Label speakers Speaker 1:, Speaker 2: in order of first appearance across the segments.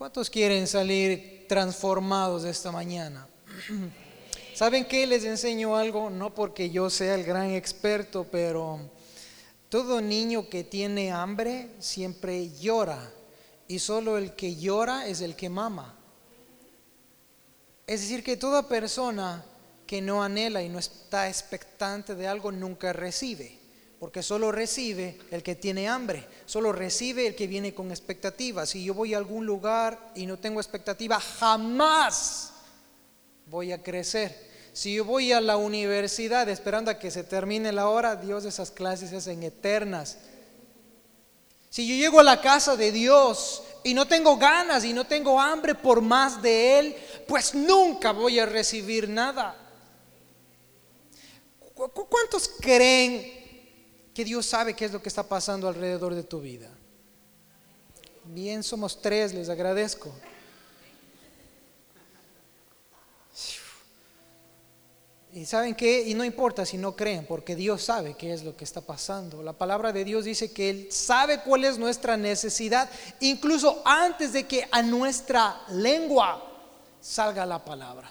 Speaker 1: ¿Cuántos quieren salir transformados esta mañana? ¿Saben qué? Les enseño algo, no porque yo sea el gran experto, pero todo niño que tiene hambre siempre llora y solo el que llora es el que mama. Es decir, que toda persona que no anhela y no está expectante de algo nunca recibe porque solo recibe el que tiene hambre, solo recibe el que viene con expectativa. Si yo voy a algún lugar y no tengo expectativa, jamás voy a crecer. Si yo voy a la universidad esperando a que se termine la hora, Dios esas clases se hacen eternas. Si yo llego a la casa de Dios y no tengo ganas y no tengo hambre por más de Él, pues nunca voy a recibir nada. ¿Cuántos creen Dios sabe qué es lo que está pasando alrededor de tu vida. Bien, somos tres, les agradezco. Y saben qué, y no importa si no creen, porque Dios sabe qué es lo que está pasando. La palabra de Dios dice que Él sabe cuál es nuestra necesidad, incluso antes de que a nuestra lengua salga la palabra.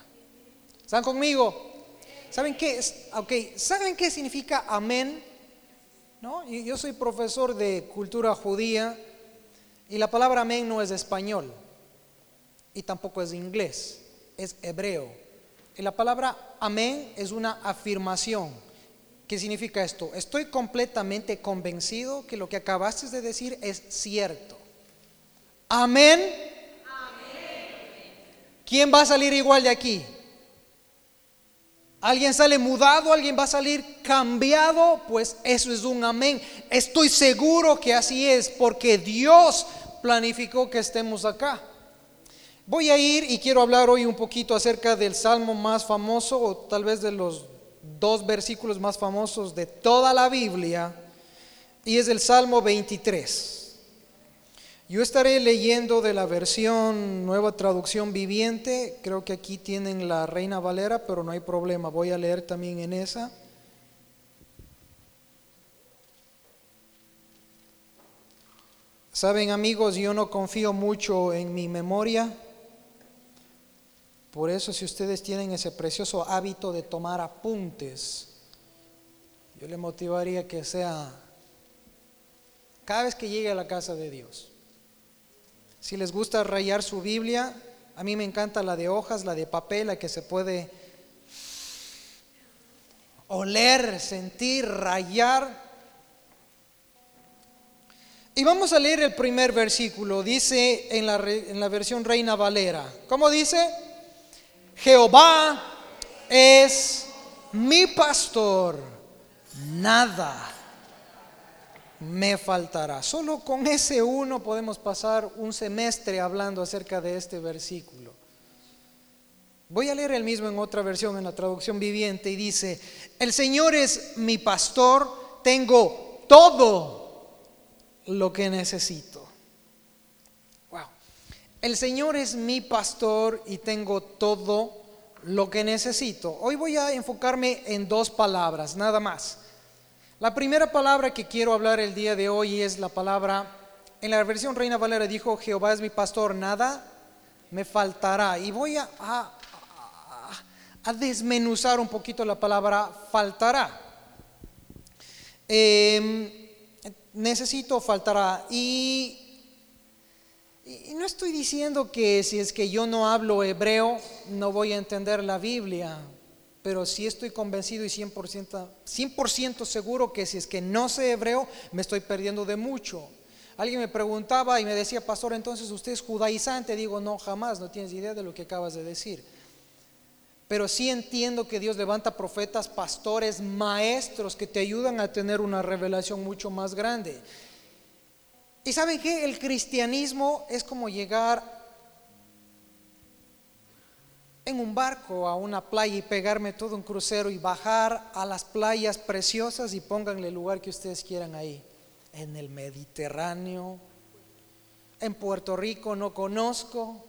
Speaker 1: ¿Están conmigo? ¿Saben qué? Okay. ¿Saben qué significa amén? ¿No? yo soy profesor de cultura judía y la palabra amén no es español y tampoco es inglés, es hebreo. Y la palabra amén es una afirmación. ¿Qué significa esto? Estoy completamente convencido que lo que acabaste de decir es cierto. Amén. amén. ¿Quién va a salir igual de aquí? Alguien sale mudado, alguien va a salir cambiado, pues eso es un amén. Estoy seguro que así es, porque Dios planificó que estemos acá. Voy a ir y quiero hablar hoy un poquito acerca del salmo más famoso, o tal vez de los dos versículos más famosos de toda la Biblia, y es el Salmo 23. Yo estaré leyendo de la versión nueva traducción viviente, creo que aquí tienen la Reina Valera, pero no hay problema, voy a leer también en esa. Saben amigos, yo no confío mucho en mi memoria, por eso si ustedes tienen ese precioso hábito de tomar apuntes, yo le motivaría que sea cada vez que llegue a la casa de Dios si les gusta rayar su Biblia, a mí me encanta la de hojas, la de papel, la que se puede oler, sentir, rayar. Y vamos a leer el primer versículo. Dice en la, en la versión Reina Valera. ¿Cómo dice? Jehová es mi pastor. Nada me faltará. Solo con ese uno podemos pasar un semestre hablando acerca de este versículo. Voy a leer el mismo en otra versión, en la traducción viviente, y dice, el Señor es mi pastor, tengo todo lo que necesito. Wow. El Señor es mi pastor y tengo todo lo que necesito. Hoy voy a enfocarme en dos palabras, nada más. La primera palabra que quiero hablar el día de hoy es la palabra, en la versión Reina Valera dijo, Jehová es mi pastor, nada me faltará. Y voy a, desmenuzar un poquito la palabra faltará. Em, necesito faltará. Y, y no estoy diciendo que si es que yo no hablo hebreo, no voy a entender la Biblia pero sí estoy convencido y 100%, 100 seguro que si es que no sé hebreo, me estoy perdiendo de mucho. Alguien me preguntaba y me decía, pastor, entonces usted es judaizante. Digo, no, jamás, no tienes idea de lo que acabas de decir. Pero sí entiendo que Dios levanta profetas, pastores, maestros que te ayudan a tener una revelación mucho más grande. Y saben que el cristianismo es como llegar en un barco a una playa y pegarme todo un crucero y bajar a las playas preciosas y pónganle el lugar que ustedes quieran ahí. En el Mediterráneo, en Puerto Rico no conozco,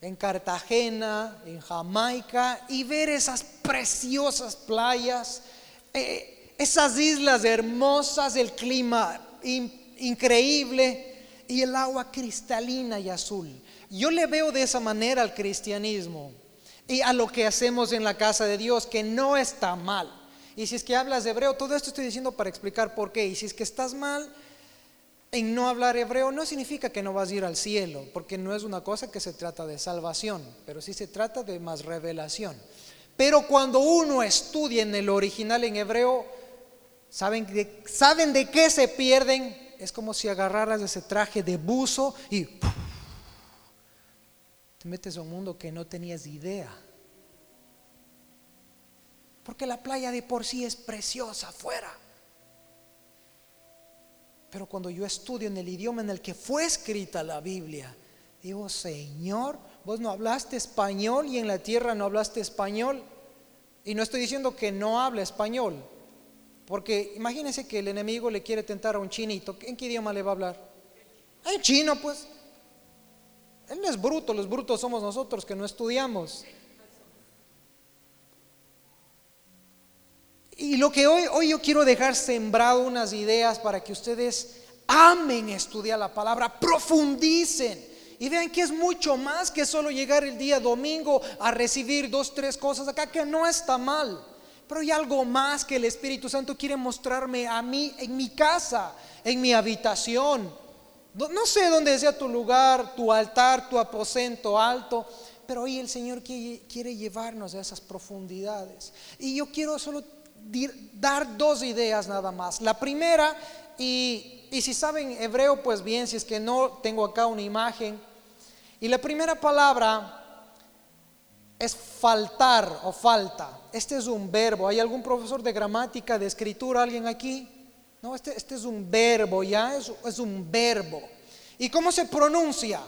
Speaker 1: en Cartagena, en Jamaica, y ver esas preciosas playas, eh, esas islas hermosas, el clima increíble, y, y el agua cristalina y azul. Yo le veo de esa manera al cristianismo y a lo que hacemos en la casa de Dios, que no está mal. Y si es que hablas hebreo, todo esto estoy diciendo para explicar por qué. Y si es que estás mal en no hablar hebreo, no significa que no vas a ir al cielo, porque no es una cosa que se trata de salvación, pero sí se trata de más revelación. Pero cuando uno estudia en el original en hebreo, ¿saben de, ¿saben de qué se pierden? Es como si agarraras ese traje de buzo y te metes a un mundo que no tenías idea. Porque la playa de por sí es preciosa afuera. Pero cuando yo estudio en el idioma en el que fue escrita la Biblia, digo, Señor, vos no hablaste español y en la tierra no hablaste español. Y no estoy diciendo que no hable español, porque imagínense que el enemigo le quiere tentar a un chinito. ¿En qué idioma le va a hablar? En chino, pues. Él no es bruto, los brutos somos nosotros que no estudiamos. Y lo que hoy, hoy yo quiero dejar sembrado unas ideas para que ustedes amen estudiar la palabra, profundicen y vean que es mucho más que solo llegar el día domingo a recibir dos, tres cosas acá, que no está mal. Pero hay algo más que el Espíritu Santo quiere mostrarme a mí en mi casa, en mi habitación. No sé dónde sea tu lugar, tu altar, tu aposento alto, pero hoy el Señor quiere llevarnos a esas profundidades. Y yo quiero solo dar dos ideas nada más. La primera, y, si saben hebreo, pues bien, si es que no, tengo acá una imagen. Y la primera palabra es faltar o falta. Este es un verbo. ¿Hay algún profesor de gramática, de escritura, alguien aquí? No, este, este es un verbo, ¿ya? Es, un verbo. ¿Y cómo se pronuncia?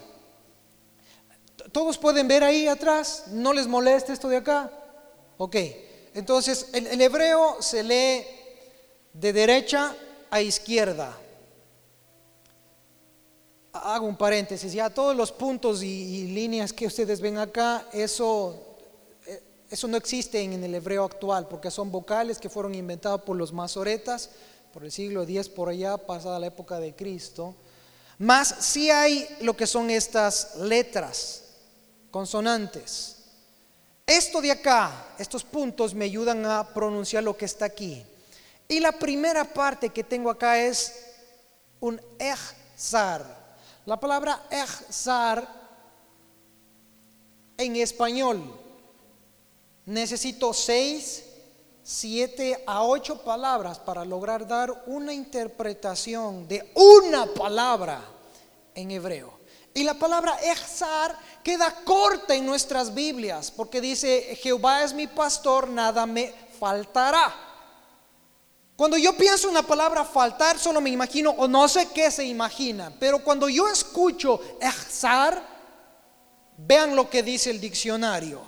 Speaker 1: ¿Todos pueden ver ahí atrás? ¿No les molesta esto de acá? Ok. Entonces, el, hebreo se lee de derecha a izquierda. Hago un paréntesis, ya todos los puntos y, líneas que ustedes ven acá, eso, eh, eso no existe en, el hebreo actual, porque son vocales que fueron inventados por los masoretas por el siglo X por allá, pasada la época de Cristo. Más si hay lo que son estas letras, consonantes. Esto de acá, estos puntos me ayudan a pronunciar lo que está aquí. Y la primera parte que tengo acá es un ejzar. La palabra ejzar en español necesito seis, siete a ocho palabras para lograr dar una interpretación de una palabra en hebreo. Y la palabra Echzar queda corta en nuestras Biblias porque dice, Jehová es mi pastor, nada me faltará. Cuando yo pienso una palabra faltar, solo me imagino, o no sé qué se imagina, pero cuando yo escucho Echzar, vean lo que dice el diccionario,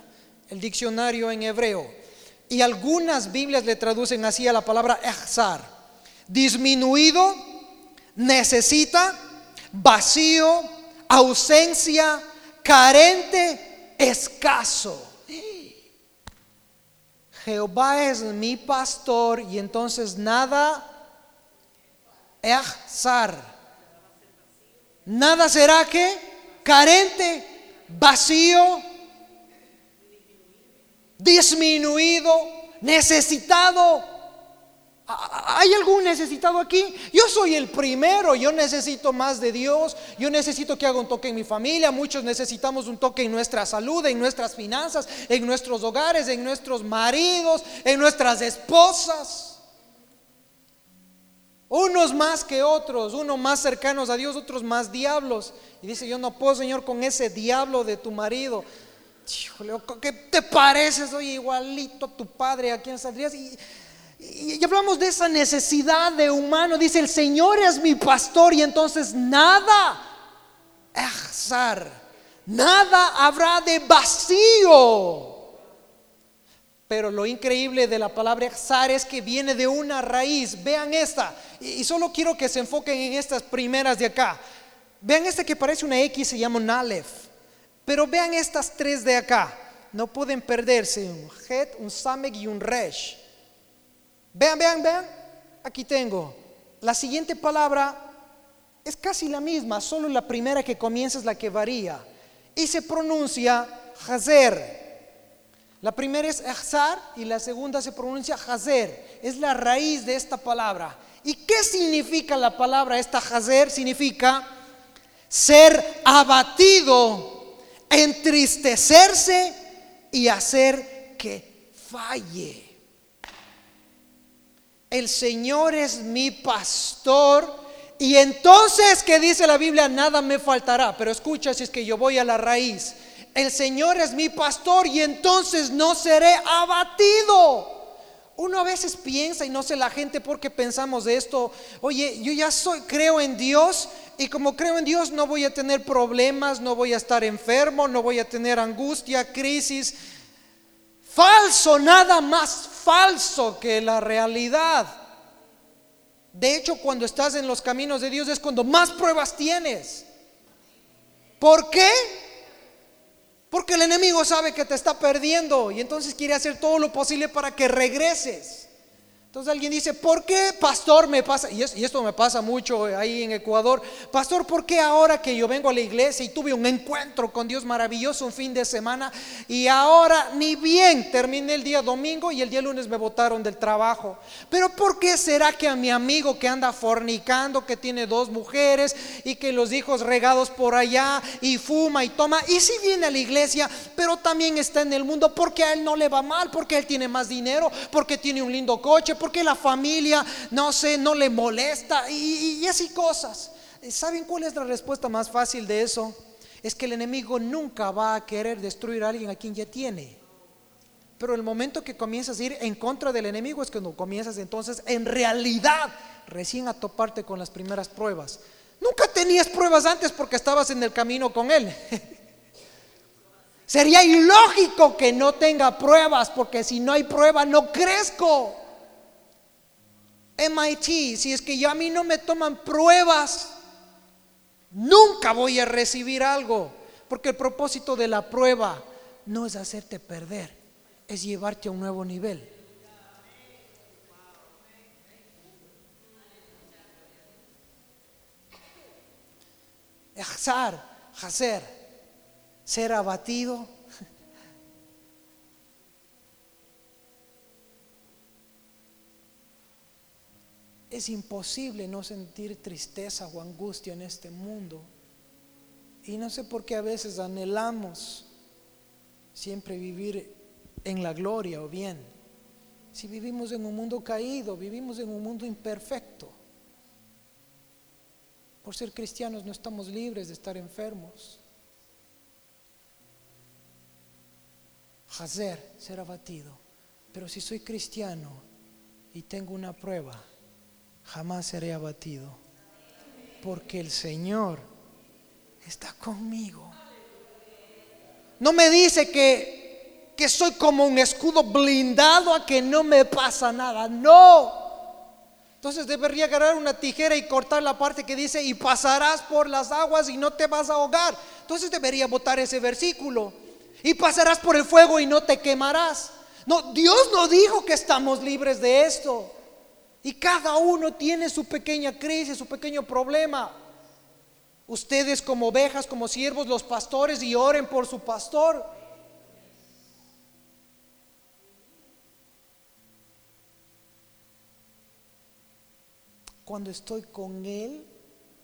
Speaker 1: el diccionario en hebreo. Y algunas Biblias le traducen así a la palabra Echzar. Disminuido, necesita, vacío, ausencia, carente, escaso. Jehová es mi pastor y entonces nada Nada será que carente, vacío, disminuido, necesitado, ¿Hay algún necesitado aquí? Yo soy el primero, yo necesito más de Dios, yo necesito que haga un toque en mi familia, muchos necesitamos un toque en nuestra salud, en nuestras finanzas, en nuestros hogares, en nuestros maridos, en nuestras esposas. Unos más que otros, unos más cercanos a Dios, otros más diablos. Y dice, yo no puedo, Señor, con ese diablo de tu marido. ¿Qué te pareces? Soy igualito a tu padre, ¿a quién saldrías? Y y hablamos de esa necesidad de humano. Dice, el Señor es mi pastor y entonces nada, nada habrá de vacío. Pero lo increíble de la palabra exar es que viene de una raíz. Vean esta. Y solo quiero que se enfoquen en estas primeras de acá. Vean esta que parece una X, se llama un Aleph. Pero vean estas tres de acá. No pueden perderse. Un Het, un Samek y un Resh. Vean, vean, vean. Aquí tengo. La siguiente palabra es casi la misma, solo la primera que comienza es la que varía. Y se pronuncia Hazer. La primera es Ahzar y la segunda se pronuncia Hazer. Es la raíz de esta palabra. ¿Y qué significa la palabra esta Hazer? Significa ser abatido, entristecerse y hacer que falle. El Señor es mi pastor y entonces, ¿qué dice la Biblia? Nada me faltará. Pero escucha si es que yo voy a la raíz. El Señor es mi pastor y entonces no seré abatido. Uno a veces piensa, y no sé la gente por qué pensamos de esto, oye, yo ya soy, creo en Dios, y como creo en Dios no voy a tener problemas, no voy a estar enfermo, no voy a tener angustia, crisis. Falso, nada más falso que la realidad. De hecho, cuando estás en los caminos de Dios es cuando más pruebas tienes. ¿Por qué? Porque el enemigo sabe que te está perdiendo y entonces quiere hacer todo lo posible para que regreses. Entonces alguien dice, ¿por qué, pastor, me pasa? Y, esto me pasa mucho ahí en Ecuador. Pastor, ¿por qué ahora que yo vengo a la iglesia y tuve un encuentro con Dios maravilloso un fin de semana y ahora ni bien terminé el día domingo y el día lunes me botaron del trabajo? Pero ¿por qué será que a mi amigo que anda fornicando, que tiene dos mujeres y que los hijos regados por allá y fuma y toma, y si viene a la iglesia, pero también está en el mundo porque a él no le va mal, porque él tiene más dinero, porque tiene un lindo coche? Porque la familia, no sé, no le molesta y, así cosas. ¿Saben cuál es la respuesta más fácil de eso? Es que el enemigo nunca va a querer destruir a alguien a quien ya tiene. Pero el momento que comienzas a ir en contra del enemigo es cuando comienzas entonces en realidad recién a toparte con las primeras pruebas. Nunca tenías pruebas antes porque estabas en el camino con él. Sería ilógico que no tenga pruebas porque si no hay prueba no crezco. MIT, si es que ya a mí no me toman pruebas, nunca voy a recibir algo. Porque el propósito de la prueba no es hacerte perder, es llevarte a un nuevo nivel. hacer, ser abatido Es imposible no sentir tristeza o angustia en este mundo. Y no sé por qué a veces anhelamos siempre vivir en la gloria o bien. Si vivimos en un mundo caído, vivimos en un mundo imperfecto. Por ser cristianos no estamos libres de estar enfermos. Hacer, ser abatido. Pero si soy cristiano y tengo una prueba, jamás seré abatido, porque el Señor está conmigo. No me dice que, que soy como un escudo blindado a que no me pasa nada, no. Entonces debería agarrar una tijera y cortar la parte que dice, y pasarás por las aguas y no te vas a ahogar. Entonces debería botar ese versículo. Y pasarás por el fuego y no te quemarás. No, Dios no dijo que estamos libres de esto. Y cada uno tiene su pequeña crisis, su pequeño problema. Ustedes como ovejas, como siervos, los pastores, y oren por su pastor. Cuando estoy con Él,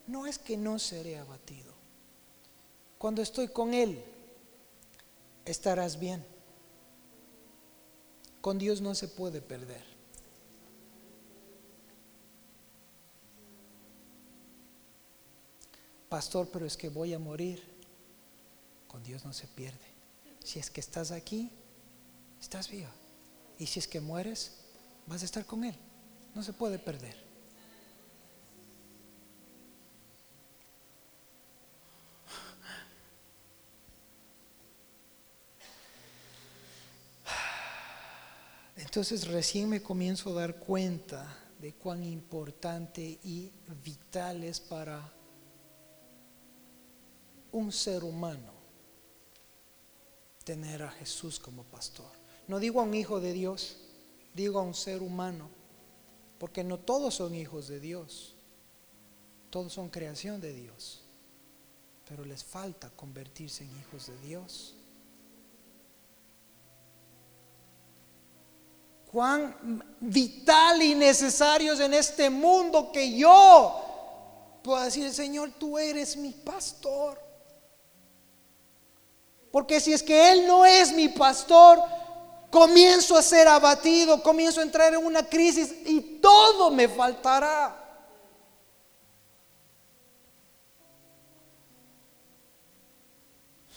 Speaker 1: no es que no seré abatido. Cuando estoy con Él, estarás bien. Con Dios no se puede perder. Pastor, pero es que voy a morir. Con Dios no se pierde. Si es que estás aquí, estás viva. Y si es que mueres, vas a estar con Él. No se puede perder. Entonces recién me comienzo a dar cuenta de cuán importante y vital es para un ser humano tener a Jesús como pastor. No digo a un hijo de Dios, digo a un ser humano, porque no todos son hijos de Dios. Todos son creación de Dios, pero les falta convertirse en hijos de Dios. Cuán vital y necesarios en este mundo que yo pueda decir, Señor, tú eres mi pastor. Porque si es que Él no es mi pastor, comienzo a ser abatido, comienzo a entrar en una crisis y todo me faltará.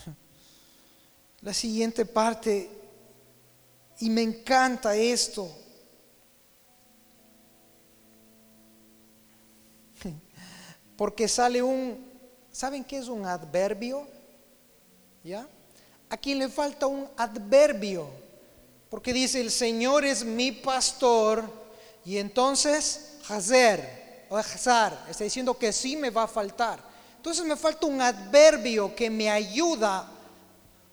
Speaker 1: La siguiente parte, y me encanta esto, porque sale un, ¿saben qué es un adverbio? ¿Ya? Aquí le falta un adverbio, porque dice, el Señor es mi pastor, y entonces, Hazer, o Hazar, está diciendo que sí me va a faltar. Entonces me falta un adverbio que me ayuda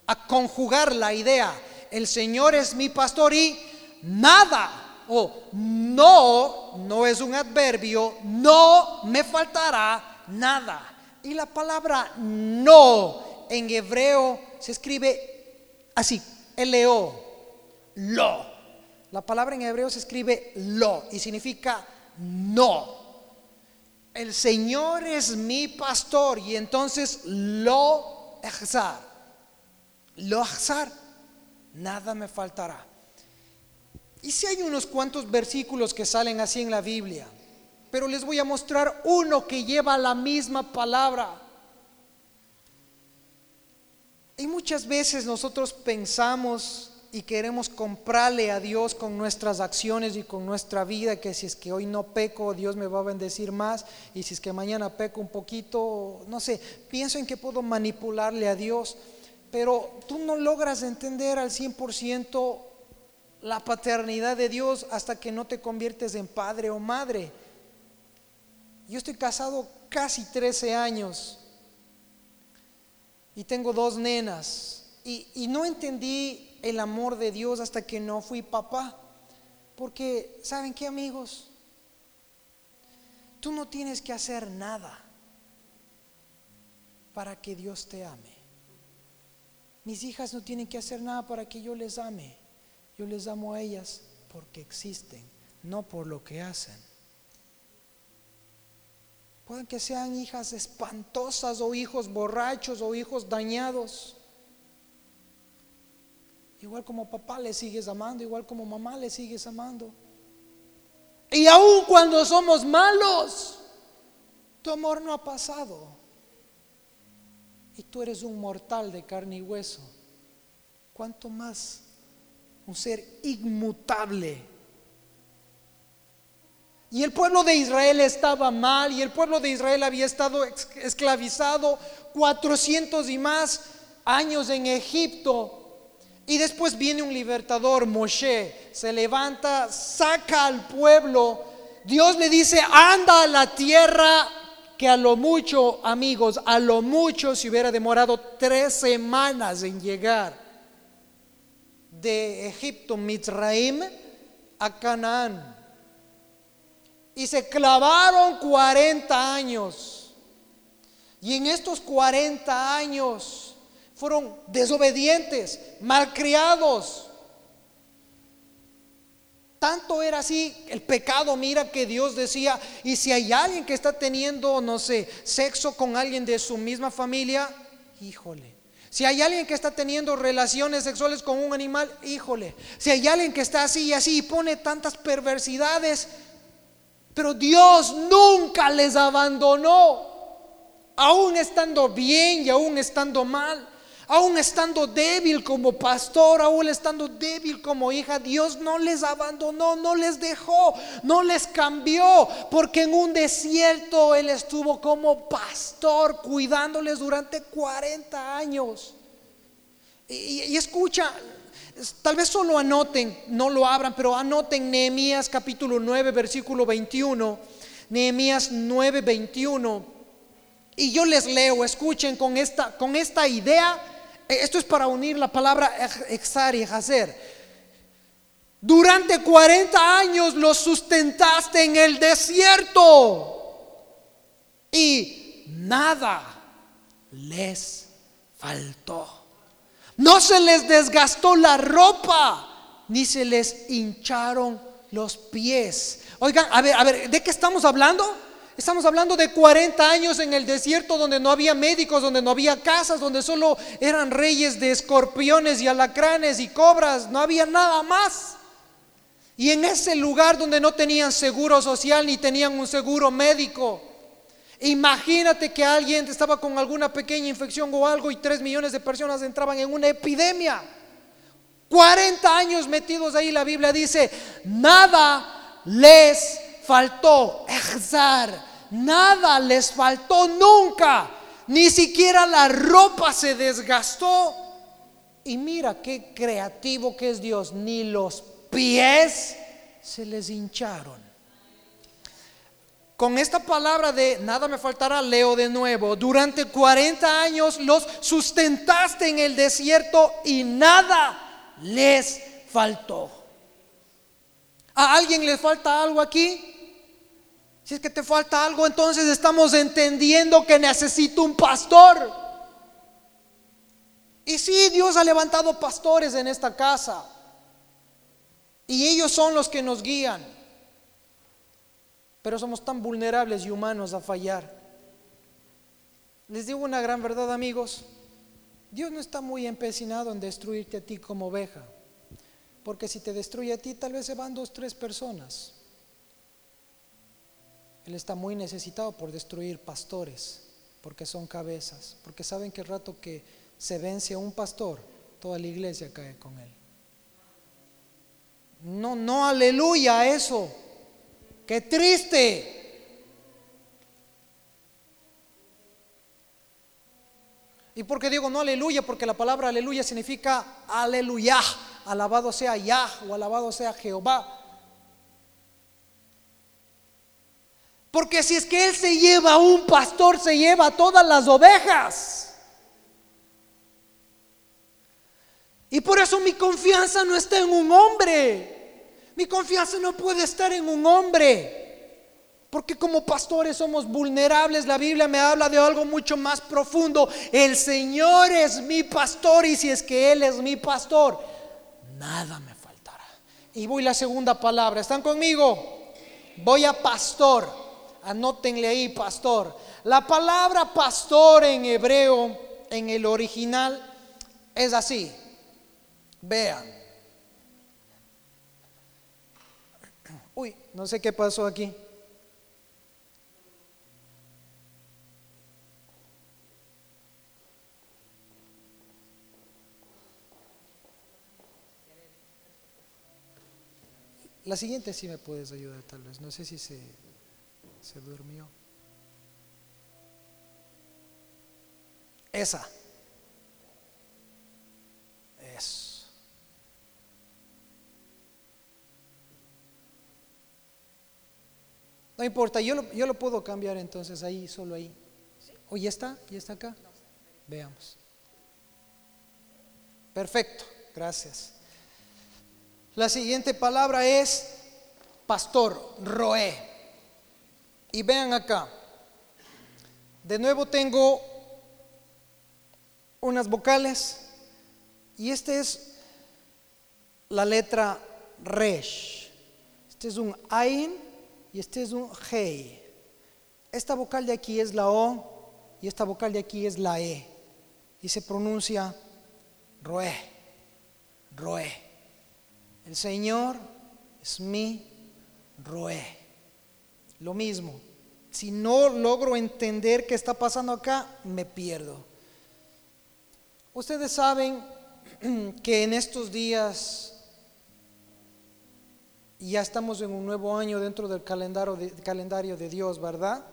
Speaker 1: a conjugar la idea. El Señor es mi pastor y nada, o no, no es un adverbio, no me faltará nada. Y la palabra no en hebreo se escribe así, L-O, lo. La palabra en hebreo se escribe lo y significa no. El Señor es mi pastor y entonces lo exar. Lo exar, nada me faltará. Y si hay unos cuantos versículos que salen así en la Biblia, pero les voy a mostrar uno que lleva la misma palabra. Y muchas veces nosotros pensamos y queremos comprarle a Dios con nuestras acciones y con nuestra vida, que si es que hoy no peco, Dios me va a bendecir más, y si es que mañana peco un poquito, no sé, pienso en que puedo manipularle a Dios, pero tú no logras entender al 100% la paternidad de Dios hasta que no te conviertes en padre o madre. Yo estoy casado casi 13 años y tengo dos nenas. Y, no entendí el amor de Dios hasta que no fui papá. Porque, ¿saben qué amigos? Tú no tienes que hacer nada para que Dios te ame. Mis hijas no tienen que hacer nada para que yo les ame. Yo les amo a ellas porque existen, no por lo que hacen. Pueden que sean hijas espantosas o hijos borrachos o hijos dañados. Igual como papá le sigues amando, igual como mamá le sigues amando. Y aun cuando somos malos, tu amor no ha pasado. Y tú eres un mortal de carne y hueso. ¿Cuánto más un ser inmutable? Y el pueblo de Israel estaba mal y el pueblo de Israel había estado esclavizado 400 y más años en Egipto. Y después viene un libertador, Moshe, se levanta, saca al pueblo. Dios le dice, anda a la tierra que a lo mucho, amigos, a lo mucho se hubiera demorado tres semanas en llegar de Egipto, Mitzraim, a Canaán. Y se clavaron 40 años. Y en estos 40 años fueron desobedientes, malcriados. Tanto era así el pecado, mira que Dios decía, y si hay alguien que está teniendo, no sé, sexo con alguien de su misma familia, híjole. Si hay alguien que está teniendo relaciones sexuales con un animal, híjole. Si hay alguien que está así y así y pone tantas perversidades, pero Dios nunca les abandonó, aún estando bien y aún estando mal, aún estando débil como pastor, aún estando débil como hija, Dios no les abandonó, no les dejó, no les cambió, porque en un desierto Él estuvo como pastor cuidándoles durante 40 años. Y, y escucha, Tal vez solo anoten, no lo abran, pero anoten Nehemías capítulo 9, versículo 21. Nehemías 9, 21. Y yo les leo, escuchen con esta, con esta idea. Eh, esto es para unir la palabra exar y hacer. Durante 40 años los sustentaste en el desierto. y nada les faltó. No se les desgastó la ropa, ni se les hincharon los pies. Oigan, a ver, a ver, ¿de qué estamos hablando? Estamos hablando de 40 años en el desierto donde no había médicos, donde no había casas, donde solo eran reyes de escorpiones y alacranes y cobras, no había nada más. Y en ese lugar donde no tenían seguro social ni tenían un seguro médico, imagínate que alguien estaba con alguna pequeña infección o algo y 3 millones de personas entraban en una epidemia. 40 años metidos ahí, la Biblia dice, nada les faltó. nada les faltó nunca. Ni siquiera la ropa se desgastó. Y mira qué creativo que es Dios. Ni los pies se les hincharon. Con esta palabra de nada me faltará, leo de nuevo. Durante 40 años los sustentaste en el desierto y nada les faltó. ¿A alguien le falta algo aquí? Si es que te falta algo, entonces estamos entendiendo que necesito un pastor. Y sí, Dios ha levantado pastores en esta casa. Y ellos son los que nos guían. Pero somos tan vulnerables y humanos a fallar. Les digo una gran verdad, amigos. Dios no está muy empecinado en destruirte a ti como oveja. Porque si te destruye a ti, tal vez se van dos, tres personas. Él está muy necesitado por destruir pastores, porque son cabezas, porque saben que el rato que se vence a un pastor, toda la iglesia cae con él. No, no, aleluya eso. Qué triste. ¿Y por qué digo no aleluya? Porque la palabra aleluya significa aleluya. Alabado sea Yah o alabado sea Jehová. Porque si es que Él se lleva un pastor, se lleva todas las ovejas. Y por eso mi confianza no está en un hombre. Mi confianza no puede estar en un hombre. Porque como pastores somos vulnerables. La Biblia me habla de algo mucho más profundo. El Señor es mi pastor y si es que Él es mi pastor, nada me faltará. Y voy la segunda palabra. ¿Están conmigo? Voy a pastor. Anótenle ahí, pastor. La palabra pastor en hebreo, en el original, es así. Vean. Uy, no sé qué pasó aquí. La siguiente sí me puedes ayudar tal vez. No sé si se, se durmió. Esa. No importa, yo lo, yo lo puedo cambiar entonces ahí, solo ahí. ¿O ya está? ¿Ya está acá? Veamos. Perfecto, gracias. La siguiente palabra es pastor, roé. Y vean acá. De nuevo tengo unas vocales y esta es la letra resh. Este es un ain y este es un G. Esta vocal de aquí es la O y esta vocal de aquí es la E. Y se pronuncia Roe, Roe. El Señor es mi Roe. Lo mismo. Si no logro entender qué está pasando acá, me pierdo. Ustedes saben que en estos días ya estamos en un nuevo año dentro del calendario de, calendario de Dios, ¿verdad?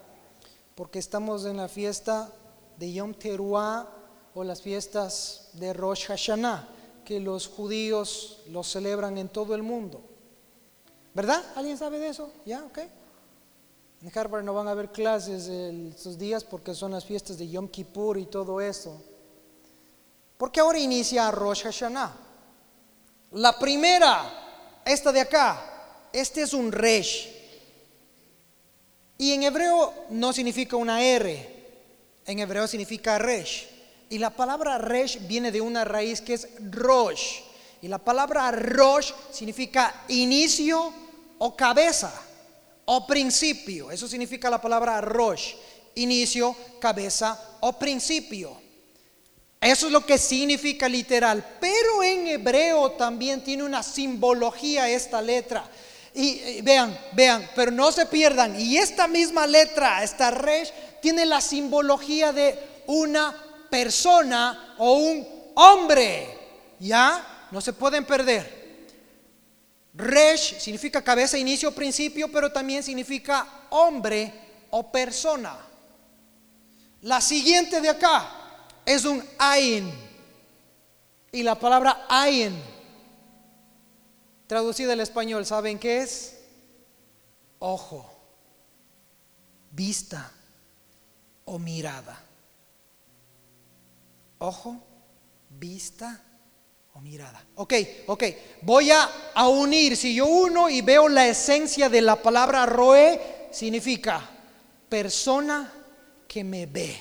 Speaker 1: Porque estamos en la fiesta de Yom Teruah o las fiestas de Rosh Hashanah, que los judíos los celebran en todo el mundo. ¿Verdad? ¿Alguien sabe de eso? ¿Ya? ¿Ok? En Harvard no van a haber clases estos días porque son las fiestas de Yom Kippur y todo eso. Porque ahora inicia Rosh Hashanah. La primera, esta de acá, este es un resh. Y en hebreo no significa una R, en hebreo significa resh. Y la palabra resh viene de una raíz que es rosh. Y la palabra rosh significa inicio o cabeza o principio. Eso significa la palabra rosh. Inicio, cabeza o principio. Eso es lo que significa literal. Pero en hebreo también tiene una simbología esta letra. Y, vean, vean, pero no se pierdan. Y esta misma letra, esta resh, tiene la simbología de una persona o un hombre. ¿Ya? No se pueden perder. Resh significa cabeza, inicio, principio, pero también significa hombre o persona. La siguiente de acá es un ain. Y la palabra ain, traducida al español, ¿saben qué es? Ojo, vista o mirada. Ojo, vista o mirada. Ok, ok, voy a, unir, si yo uno y veo la esencia de la palabra roe, significa persona que me ve.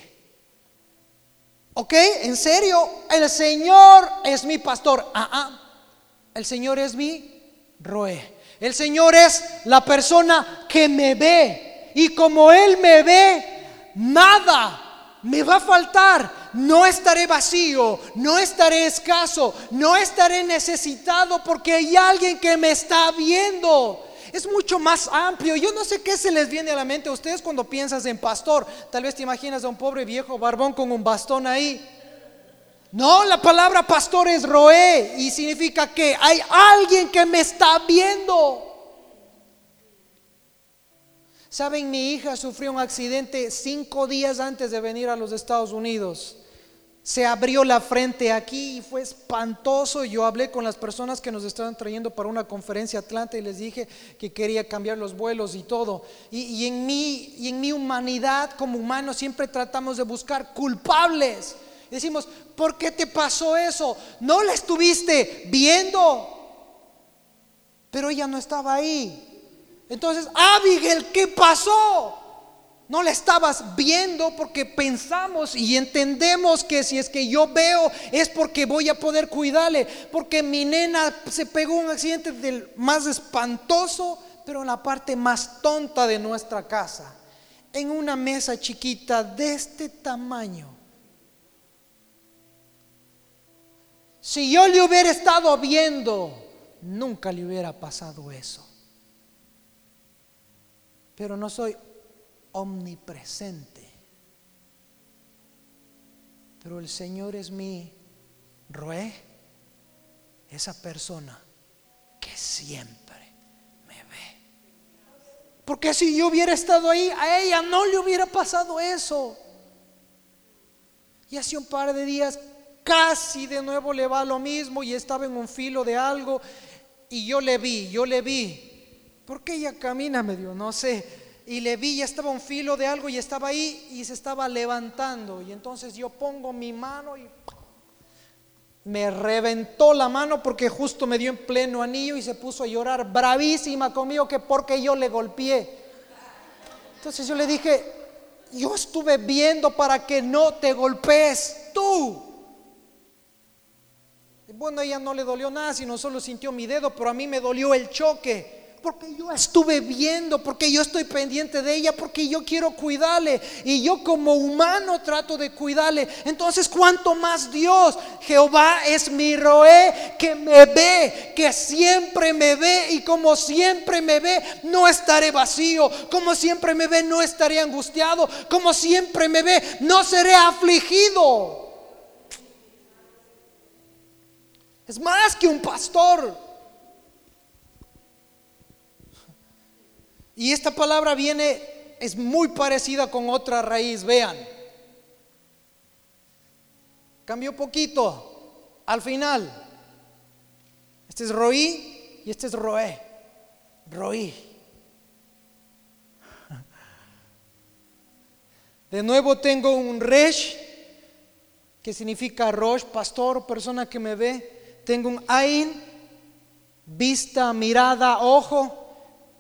Speaker 1: ¿Ok? ¿En serio? El Señor es mi pastor. Ah, ah. El Señor es mi roe. El Señor es la persona que me ve. Y como Él me ve, nada me va a faltar. No estaré vacío, no estaré escaso, no estaré necesitado porque hay alguien que me está viendo es mucho más amplio. Yo no sé qué se les viene a la mente a ustedes cuando piensas en pastor. Tal vez te imaginas a un pobre viejo barbón con un bastón ahí. No, la palabra pastor es roé y significa que hay alguien que me está viendo. Saben, mi hija sufrió un accidente cinco días antes de venir a los Estados Unidos se abrió la frente aquí y fue espantoso. Yo hablé con las personas que nos estaban trayendo para una conferencia Atlanta y les dije que quería cambiar los vuelos y todo. Y, en, mí, y en mi humanidad como humano siempre tratamos de buscar culpables. Decimos, ¿por qué te pasó eso? No la estuviste viendo, pero ella no estaba ahí. Entonces, Abigail, ¿qué pasó? No la estabas viendo porque pensamos y entendemos que si es que yo veo es porque voy a poder cuidarle. Porque mi nena se pegó un accidente del más espantoso, pero en la parte más tonta de nuestra casa. En una mesa chiquita de este tamaño. Si yo le hubiera estado viendo, nunca le hubiera pasado eso. Pero no soy omnipresente. Pero el Señor es mi roé, esa persona que siempre me ve. Porque si yo hubiera estado ahí, a ella no le hubiera pasado eso. Y hace un par de días casi de nuevo le va lo mismo y estaba en un filo de algo y yo le vi, yo le vi. Porque ella camina medio, no sé, y le vi, ya estaba un filo de algo y estaba ahí y se estaba levantando. Y entonces yo pongo mi mano y me reventó la mano porque justo me dio en pleno anillo y se puso a llorar bravísima conmigo que porque yo le golpeé. Entonces yo le dije, yo estuve viendo para que no te golpees tú. Bueno, a ella no le dolió nada, sino solo sintió mi dedo, pero a mí me dolió el choque porque yo estuve viendo, porque yo estoy pendiente de ella, porque yo quiero cuidarle y yo como humano trato de cuidarle. Entonces, ¿cuánto más Dios? Jehová es mi roé que me ve, que siempre me ve y como siempre me ve, no estaré vacío, como siempre me ve, no estaré angustiado, como siempre me ve, no seré afligido. Es más que un pastor. Y esta palabra viene, es muy parecida con otra raíz, vean. Cambió poquito al final. Este es roí y este es roé. Roí. De nuevo tengo un resh, que significa rosh, pastor, persona que me ve. Tengo un ain, vista, mirada, ojo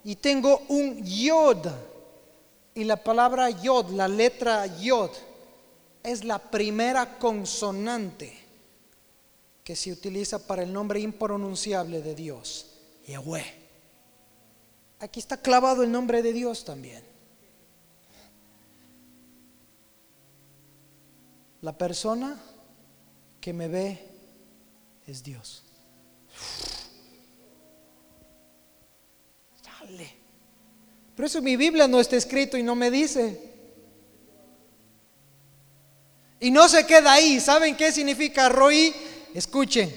Speaker 1: y tengo un yod, Y la palabra yod, la letra yod, es la primera consonante que se utiliza para el nombre impronunciable de Dios, Yahweh. Aquí está clavado el nombre de Dios también. La persona que me ve es Dios. Dale. Por eso mi Biblia no está escrito y no me dice. Y no se queda ahí. ¿Saben qué significa Roí? Escuchen.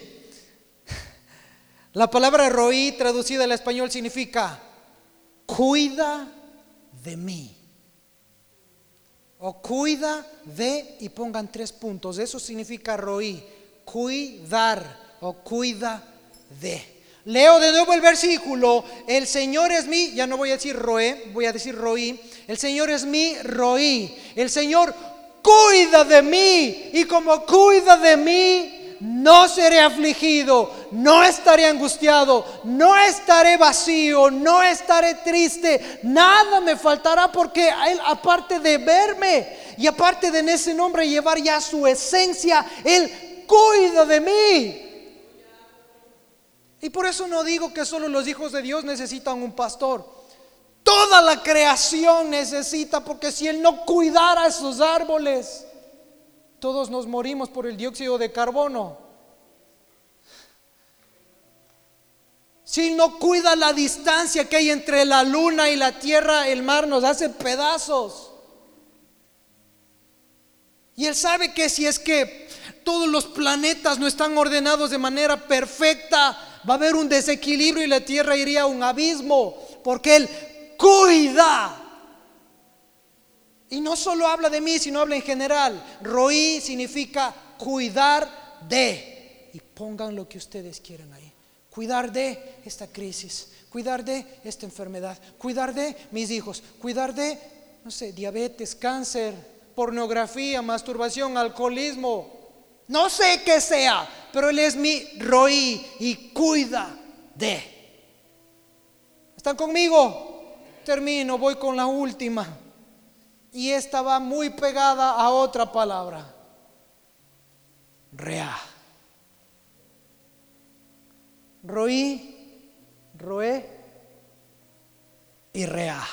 Speaker 1: La palabra Roí traducida al español significa cuida de mí. O cuida de, y pongan tres puntos. Eso significa Roí. Cuidar o cuida de. Leo de nuevo el versículo. El Señor es mi, ya no voy a decir roé, voy a decir roí. El Señor es mi roí. El Señor cuida de mí. Y como cuida de mí, no seré afligido, no estaré angustiado, no estaré vacío, no estaré triste. Nada me faltará porque Él, aparte de verme y aparte de en ese nombre llevar ya su esencia, Él cuida de mí. Y por eso no digo que solo los hijos de Dios necesitan un pastor. Toda la creación necesita, porque si Él no cuidara esos árboles, todos nos morimos por el dióxido de carbono. Si no cuida la distancia que hay entre la luna y la tierra, el mar nos hace pedazos. Y Él sabe que si es que todos los planetas no están ordenados de manera perfecta, va a haber un desequilibrio y la tierra iría a un abismo, porque Él cuida. Y no solo habla de mí, sino habla en general. Roí significa cuidar de. Y pongan lo que ustedes quieran ahí. Cuidar de esta crisis, cuidar de esta enfermedad, cuidar de mis hijos, cuidar de, no sé, diabetes, cáncer, pornografía, masturbación, alcoholismo, no sé qué sea, pero Él es mi roí y cuida de. ¿Están conmigo? Termino, voy con la última. Y esta va muy pegada a otra palabra. Rea. Roí, roé y rea.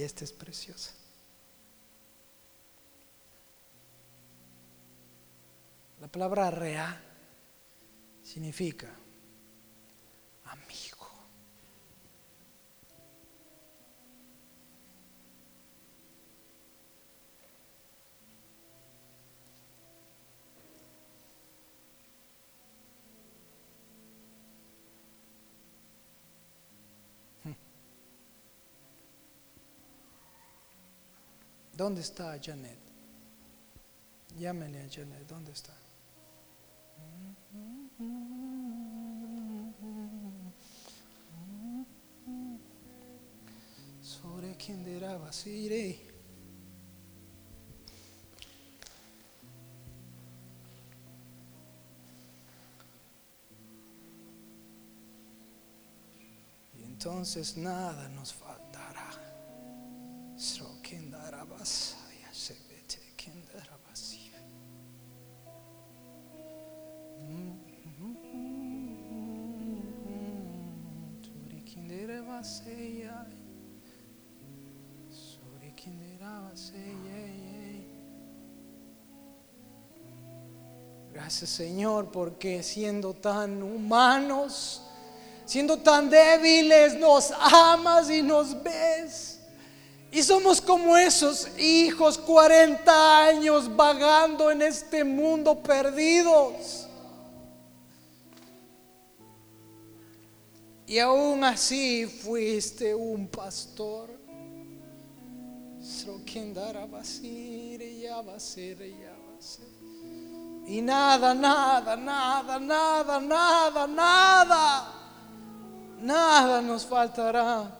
Speaker 1: Y esta es preciosa. La palabra rea significa ¿Dónde está Janet? Llámele a Janet, ¿dónde está? Sobre quién dirá. Y entonces nada nos faltará. Gracias Señor porque siendo tan humanos, siendo tan débiles, nos amas y nos ves. Y somos como esos hijos 40 años vagando en este mundo perdidos. Y aún así fuiste un pastor. Y nada, nada, nada, nada, nada, nada, nada nos faltará.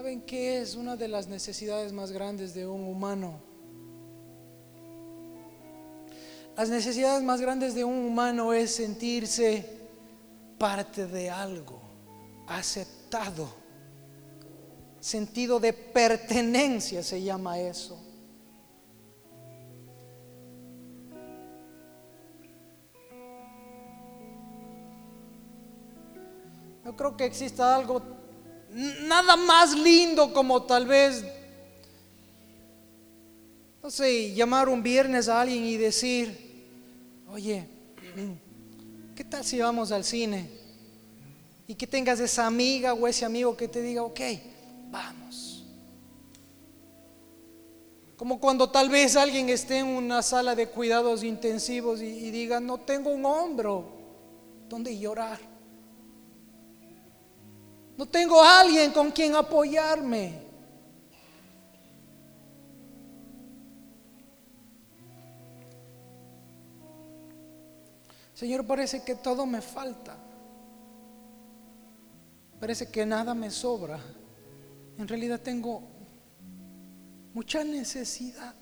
Speaker 1: ¿Saben qué es una de las necesidades más grandes de un humano? Las necesidades más grandes de un humano es sentirse parte de algo, aceptado. Sentido de pertenencia se llama eso. No creo que exista algo nada más lindo como tal vez, no sé, llamar un viernes a alguien y decir, oye, ¿qué tal si vamos al cine? Y que tengas esa amiga o ese amigo que te diga, ok, vamos. Como cuando tal vez alguien esté en una sala de cuidados intensivos y, diga, no tengo un hombro donde llorar. No tengo a alguien con quien apoyarme. Señor, parece que todo me falta. Parece que nada me sobra. En realidad tengo mucha necesidad.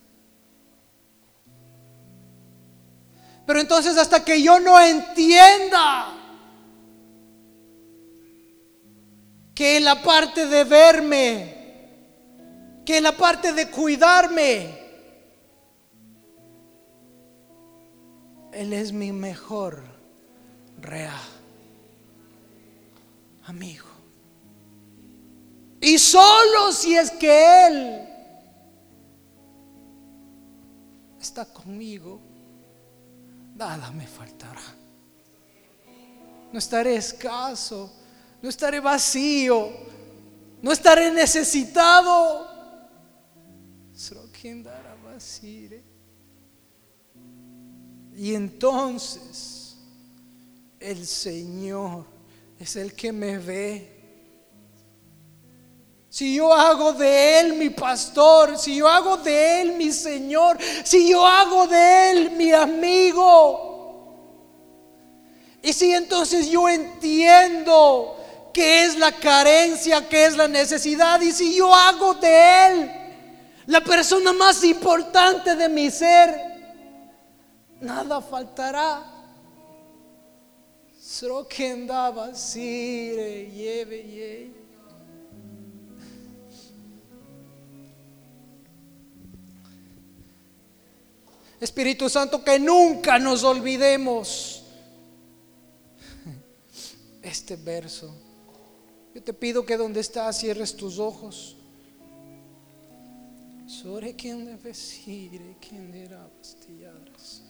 Speaker 1: Pero entonces hasta que yo no entienda que en la parte de verme, que en la parte de cuidarme, Él es mi mejor real amigo. Y solo si es que Él está conmigo, nada me faltará. No estaré escaso no estaré vacío, no estaré necesitado. Y entonces el Señor es el que me ve. Si yo hago de Él mi pastor, si yo hago de Él mi Señor, si yo hago de Él mi amigo, y si entonces yo entiendo qué es la carencia, qué es la necesidad. Y si yo hago de Él la persona más importante de mi ser, nada faltará. Espíritu Santo, que nunca nos olvidemos este verso. Yo te pido que donde estás cierres tus ojos. Sobre quien debe ir, quien dirá bastilladas.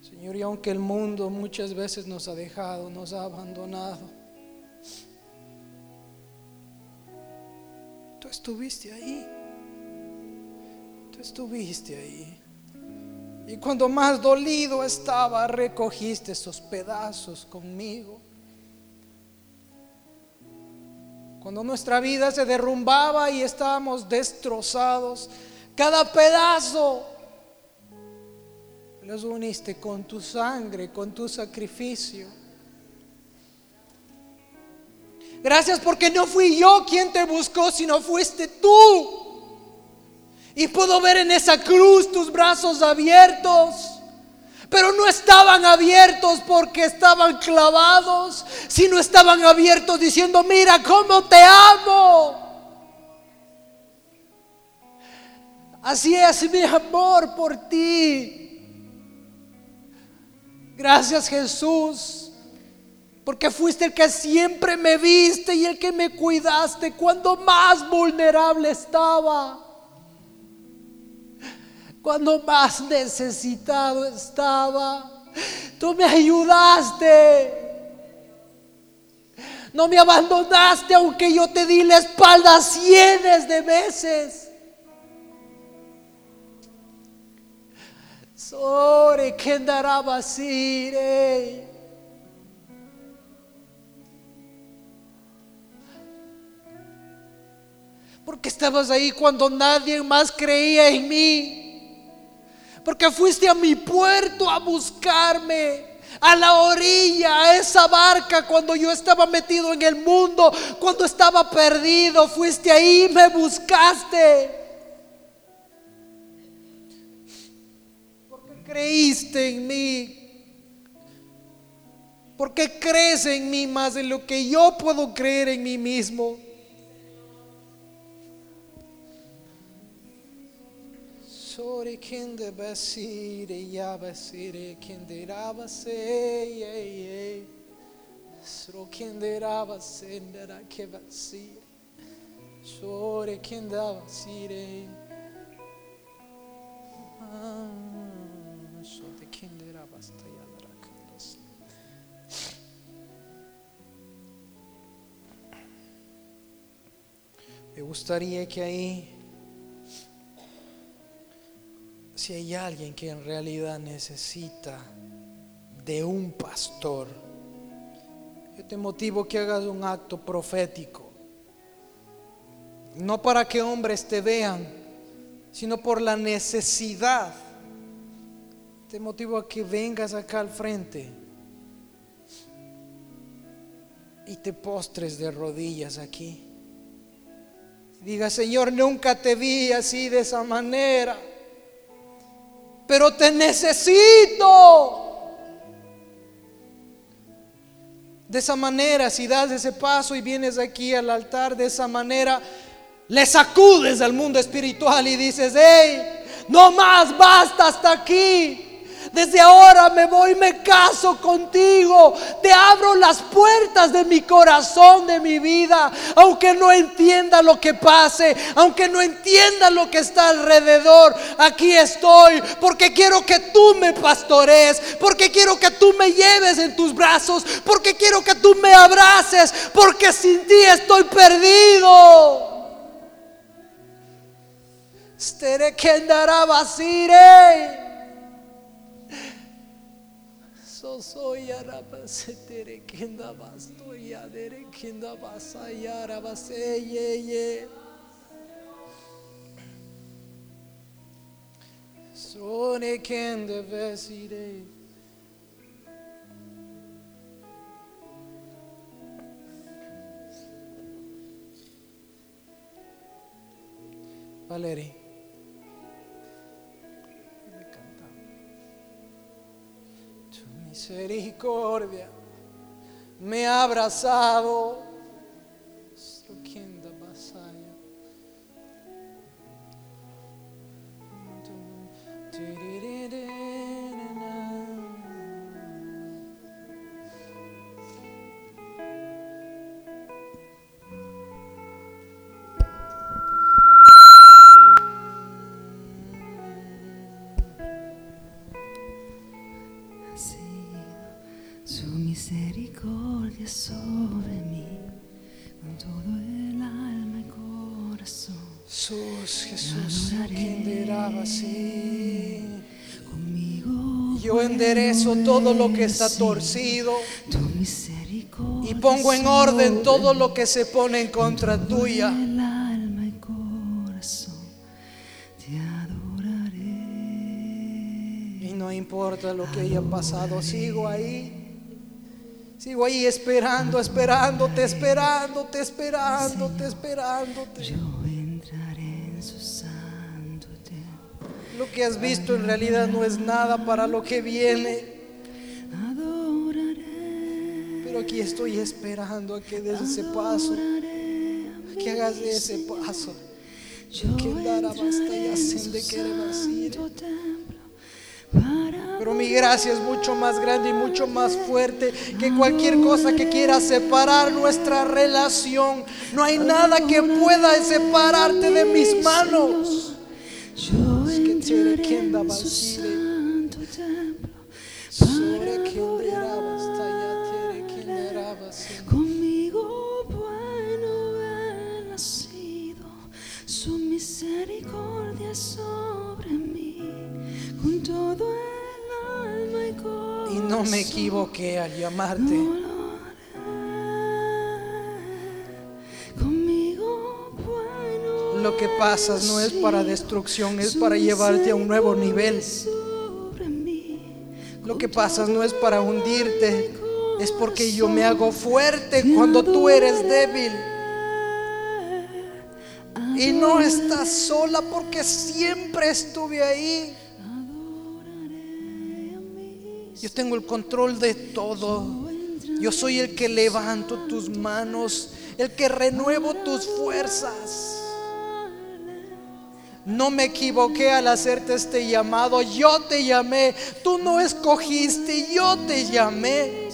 Speaker 1: Señor, y aunque el mundo muchas veces nos ha dejado, nos ha abandonado, tú estuviste ahí estuviste ahí. Y cuando más dolido estaba, recogiste esos pedazos conmigo. Cuando nuestra vida se derrumbaba y estábamos destrozados, cada pedazo los uniste con tu sangre, con tu sacrificio. Gracias porque no fui yo quien te buscó, sino fuiste tú. Y puedo ver en esa cruz tus brazos abiertos. Pero no estaban abiertos porque estaban clavados, sino estaban abiertos diciendo, mira cómo te amo. Así es mi amor por ti. Gracias Jesús, porque fuiste el que siempre me viste y el que me cuidaste cuando más vulnerable estaba cuando más necesitado estaba. Tú me ayudaste. No me abandonaste aunque yo te di la espalda cientos de veces. Que andará Porque estabas ahí cuando nadie más creía en mí. Porque fuiste a mi puerto a buscarme a la orilla, a esa barca cuando yo estaba metido en el mundo, cuando estaba perdido, fuiste ahí, me buscaste. Porque creíste en mí. Porque crees en mí más de lo que yo puedo creer en mí mismo. Sore kinde basire ya basire kinde rabase ye ye. Sro kinde rabase ndara ke basire. Sore kinde basire. Ah, Sore kinde rabasta ya ndara kandas Me gustaría que ahí si hay alguien que en realidad necesita de un pastor, yo te motivo que hagas un acto profético. No para que hombres te vean, sino por la necesidad. Te motivo a que vengas acá al frente y te postres de rodillas aquí. Diga, Señor, nunca te vi así de esa manera pero te necesito. De esa manera, si das ese paso y vienes aquí al altar, de esa manera, le sacudes al mundo espiritual y dices, hey, no más, basta hasta aquí. Desde ahora me voy, me caso contigo. Te abro las puertas de mi corazón, de mi vida. Aunque no entienda lo que pase, aunque no entienda lo que está alrededor, aquí estoy. Porque quiero que tú me pastorees. Porque quiero que tú me lleves en tus brazos. Porque quiero que tú me abraces. Porque sin ti estoy perdido. Stere que andará basire. Soy arabasetere kenda basto ya dere kenda basa ya arabase ye ye. Sone kende vesire. Valerie. Misericordia me ha abrazado. Enderezo todo lo que está torcido y pongo en orden todo lo que se pone en contra tuya.
Speaker 2: Y
Speaker 1: no importa lo que haya pasado, sigo ahí. Sigo ahí esperando, esperándote, esperándote, esperándote, esperándote. Lo que has visto en realidad no es nada para lo que viene. Pero aquí estoy esperando a que des ese paso,
Speaker 2: a
Speaker 1: que hagas ese paso. Pero mi gracia es mucho más grande y mucho más fuerte que cualquier cosa que quiera separar nuestra relación. No hay nada que pueda separarte de mis manos. Kenda
Speaker 2: en su santo templo
Speaker 1: Sobre
Speaker 2: para
Speaker 1: quien deraba
Speaker 2: adorar.
Speaker 1: hasta ya tere quien deraba así.
Speaker 2: Conmigo bueno he nacido, su misericordia sobre mí, con todo el alma y corazón.
Speaker 1: Y no me equivoqué al llamarte.
Speaker 2: No lo
Speaker 1: que pasas no es para destrucción, es para llevarte a un nuevo nivel. Lo que pasas no es para hundirte, es porque yo me hago fuerte cuando tú eres débil. Y no estás sola porque siempre estuve ahí. Yo tengo el control de todo. Yo soy el que levanto tus manos, el que renuevo tus fuerzas. No me equivoqué al hacerte este llamado. Yo te llamé. Tú no escogiste. Yo te llamé.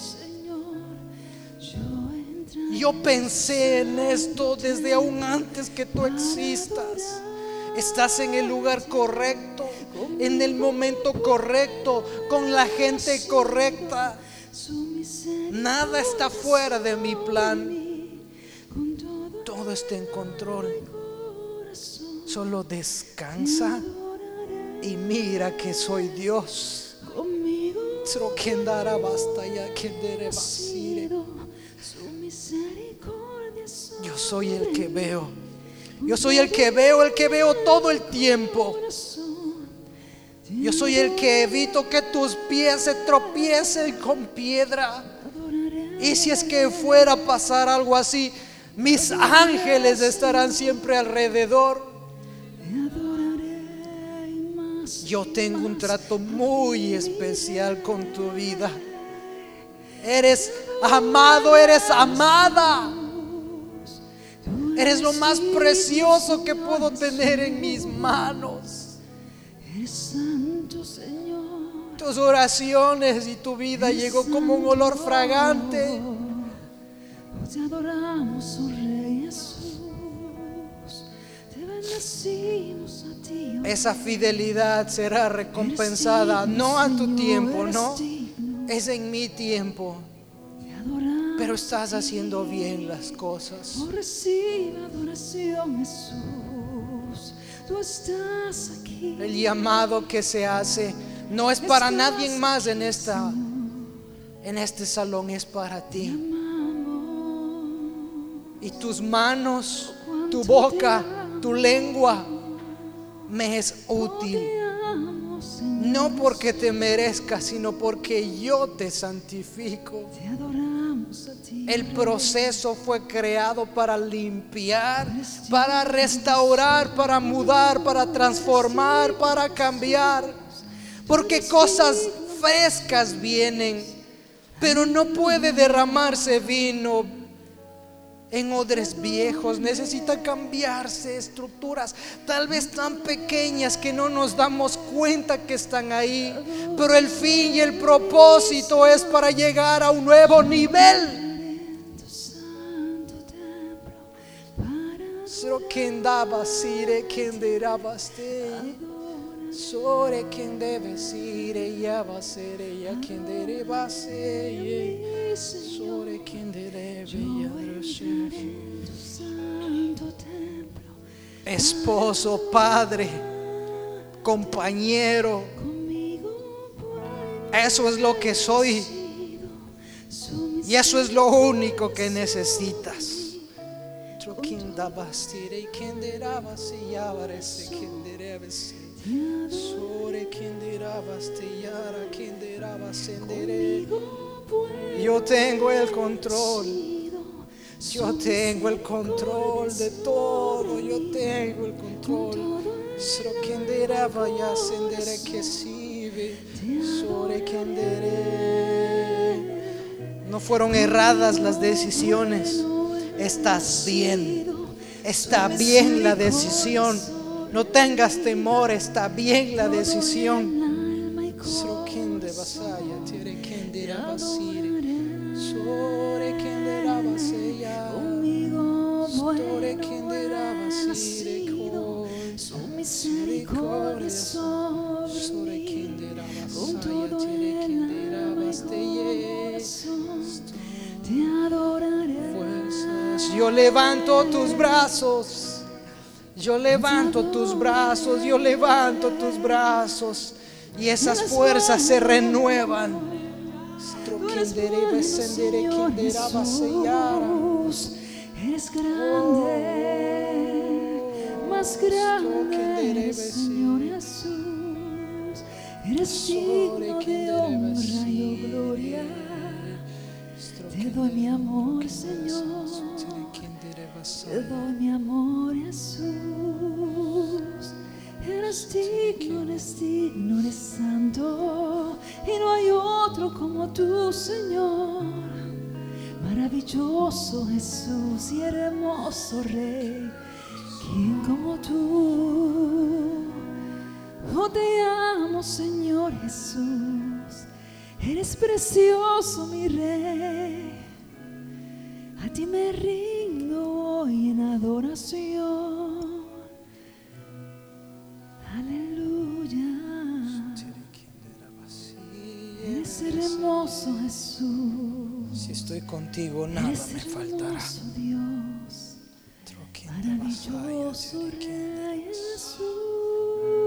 Speaker 1: Yo pensé en esto desde aún antes que tú existas. Estás en el lugar correcto, en el momento correcto, con la gente correcta. Nada está fuera de mi plan. Todo está en control. Solo descansa y mira que soy Dios.
Speaker 2: Conmigo
Speaker 1: Sro kendara basta ya
Speaker 2: misericordia
Speaker 1: Yo soy el que veo. Yo soy el que veo, el que veo todo el tiempo. Yo soy el que evito que tus pies se tropiecen con piedra. Y si es que fuera a pasar algo así, mis ángeles estarán siempre alrededor. Yo tengo un trato muy especial con tu vida. Eres amado, eres amada. Eres lo más precioso que puedo tener en mis manos.
Speaker 2: Eres santo, Señor.
Speaker 1: Tus oraciones y tu vida llegó como un olor fragante.
Speaker 2: Te adoramos, oh Rey Jesús. Te bendecimos
Speaker 1: Esa fidelidad será recompensada, no a tu tiempo, no. Es en mi tiempo. Pero estás haciendo bien las cosas.
Speaker 2: Oh, recibe adoración, Jesús. Tú estás aquí.
Speaker 1: El llamado que se hace no es para nadie más en esta en este salón, es para ti. Y tus manos, tu boca, tu lengua me es útil. No porque te merezcas, sino porque yo te santifico. El proceso fue creado para limpiar, para restaurar, para mudar, para transformar, para cambiar. Porque cosas frescas vienen, pero no puede derramarse vino en odres viejos. Necesita cambiarse estructuras, tal vez tan pequeñas que no nos damos cuenta que están ahí. Pero el fin y el propósito es para llegar a un nuevo nivel.
Speaker 2: Tu santo templo
Speaker 1: kendaba sire kenderabaste. Sore kendebe sire yabasere ya kendere base. Sore kendere
Speaker 2: tu santo templo
Speaker 1: Esposo, padre, compañero, eso es lo que soy y eso es lo único que necesitas. Sro kendaba sire kenderabase yabarese kenderebase. Sore kenderabaste yara kenderabasendere. Yo tengo el control. Yo tengo el control de todo. Yo tengo el control. Sro kenderaba ya sendere que sive. Sore kendere. No fueron erradas las decisiones. Estás bien. Está bien la decisión. No tengas temor. Está bien la decisión.
Speaker 2: conmigo su misericordia con todo el alma te adoraré.
Speaker 1: Yo levanto tus brazos. Yo levanto tus brazos. Yo levanto tus brazos. Y esas fuerzas se renuevan.
Speaker 2: Eres grande, más grande, Señor Jesús. Eres digno de honra y gloria. Te doy mi amor, Señor. Te doy mi amor, Jesús. Eres digno, eres digno, eres santo. Y no hay otro como tú, Señor. Maravilloso Jesús y hermoso Rey. ¿Quién como tú? Oh, te amo, Señor Jesús. Eres precioso, mi Rey. A ti me rindo hoy en adoración. Aleluya. Eres hermoso, Jesús.
Speaker 1: Si estoy contigo, nada me faltará.
Speaker 2: Dios. Maravilloso Rey Jesús.